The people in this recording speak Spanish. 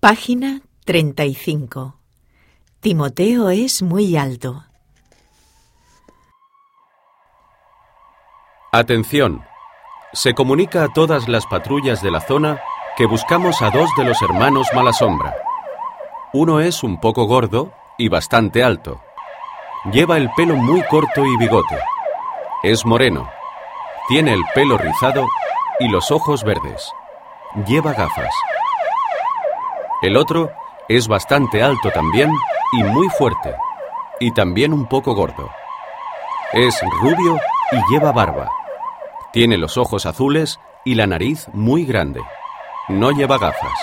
Página 35. Timoteo es muy alto. Atención. Se comunica a todas las patrullas de la zona que buscamos a dos de los hermanos Malasombra. Uno es un poco gordo y bastante alto. Lleva el pelo muy corto y bigote. Es moreno. Tiene el pelo rizado y los ojos verdes. Lleva gafas. El otro es bastante alto también y muy fuerte. Y también un poco gordo. Es rubio y lleva barba. Tiene los ojos azules y la nariz muy grande. No lleva gafas.